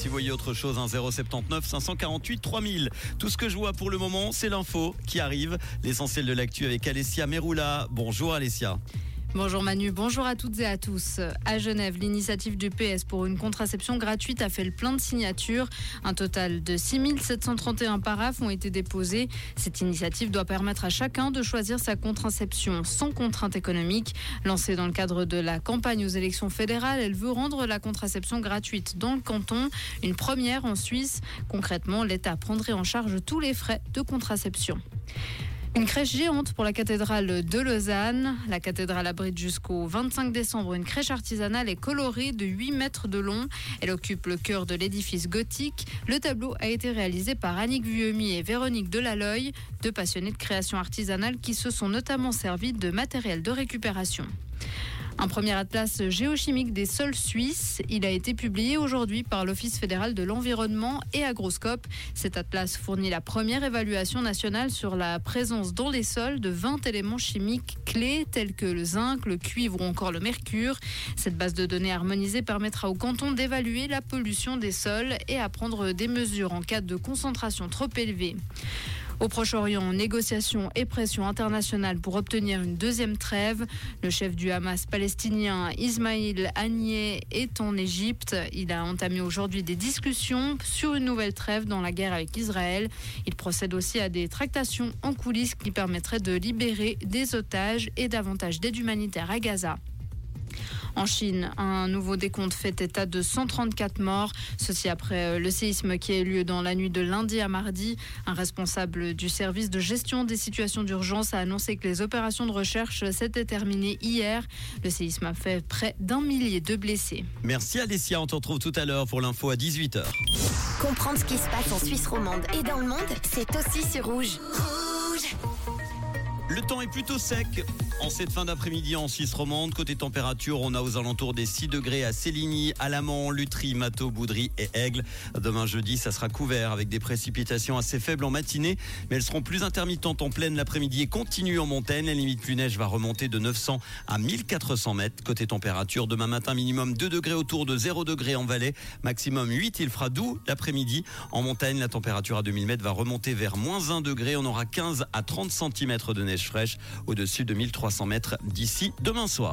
Si vous voyez autre chose, un 079 548 3000. Tout ce que je vois pour le moment, c'est l'info qui arrive. L'essentiel de l'actu avec Alessia Meroula. Bonjour Alessia. Bonjour Manu, bonjour à toutes et à tous. À Genève, l'initiative du PS pour une contraception gratuite a fait le plein de signatures. Un total de 6731 paraphes ont été déposés. Cette initiative doit permettre à chacun de choisir sa contraception sans contrainte économique. Lancée dans le cadre de la campagne aux élections fédérales, elle veut rendre la contraception gratuite dans le canton. Une première en Suisse. Concrètement, l'État prendrait en charge tous les frais de contraception. Une crèche géante pour la cathédrale de Lausanne. La cathédrale abrite jusqu'au 25 décembre une crèche artisanale et colorée de 8 mètres de long. Elle occupe le cœur de l'édifice gothique. Le tableau a été réalisé par Annick Vuemi et Véronique Delaloy, deux passionnés de création artisanale qui se sont notamment servis de matériel de récupération. Un premier atlas géochimique des sols suisses. Il a été publié aujourd'hui par l'Office fédéral de l'environnement et Agroscope. Cet atlas fournit la première évaluation nationale sur la présence dans les sols de 20 éléments chimiques clés tels que le zinc, le cuivre ou encore le mercure. Cette base de données harmonisée permettra au canton d'évaluer la pollution des sols et à prendre des mesures en cas de concentration trop élevée. Au Proche-Orient, négociations et pression internationale pour obtenir une deuxième trêve. Le chef du Hamas palestinien Ismail Haniyeh est en Égypte. Il a entamé aujourd'hui des discussions sur une nouvelle trêve dans la guerre avec Israël. Il procède aussi à des tractations en coulisses qui permettraient de libérer des otages et davantage d'aide humanitaire à Gaza. En Chine, un nouveau décompte fait état de 134 morts. Ceci après euh, le séisme qui a eu lieu dans la nuit de lundi à mardi. Un responsable du service de gestion des situations d'urgence a annoncé que les opérations de recherche s'étaient terminées hier. Le séisme a fait près d'un millier de blessés. Merci Alessia, on te retrouve tout à l'heure pour l'info à 18h. Comprendre ce qui se passe en Suisse romande et dans le monde, c'est aussi sur Rouge. Rouge Le temps est plutôt sec en cette fin d'après-midi en Suisse romande. Côté température, on a aux alentours des 6 degrés à Céligny, Alamant, Lutry, Mato, Boudry et Aigle. Demain jeudi, ça sera couvert avec des précipitations assez faibles en matinée, mais elles seront plus intermittentes en pleine l'après-midi et continuent en montagne. La limite plus neige va remonter de 900 à 1400 mètres. Côté température, demain matin, minimum 2 degrés autour de 0 degrés en vallée, maximum 8. Il fera doux l'après-midi. En montagne, la température à 2000 mètres va remonter vers moins 1 degré. On aura 15 à 30 cm de neige fraîche au-dessus de 1300 mètres d'ici demain soir.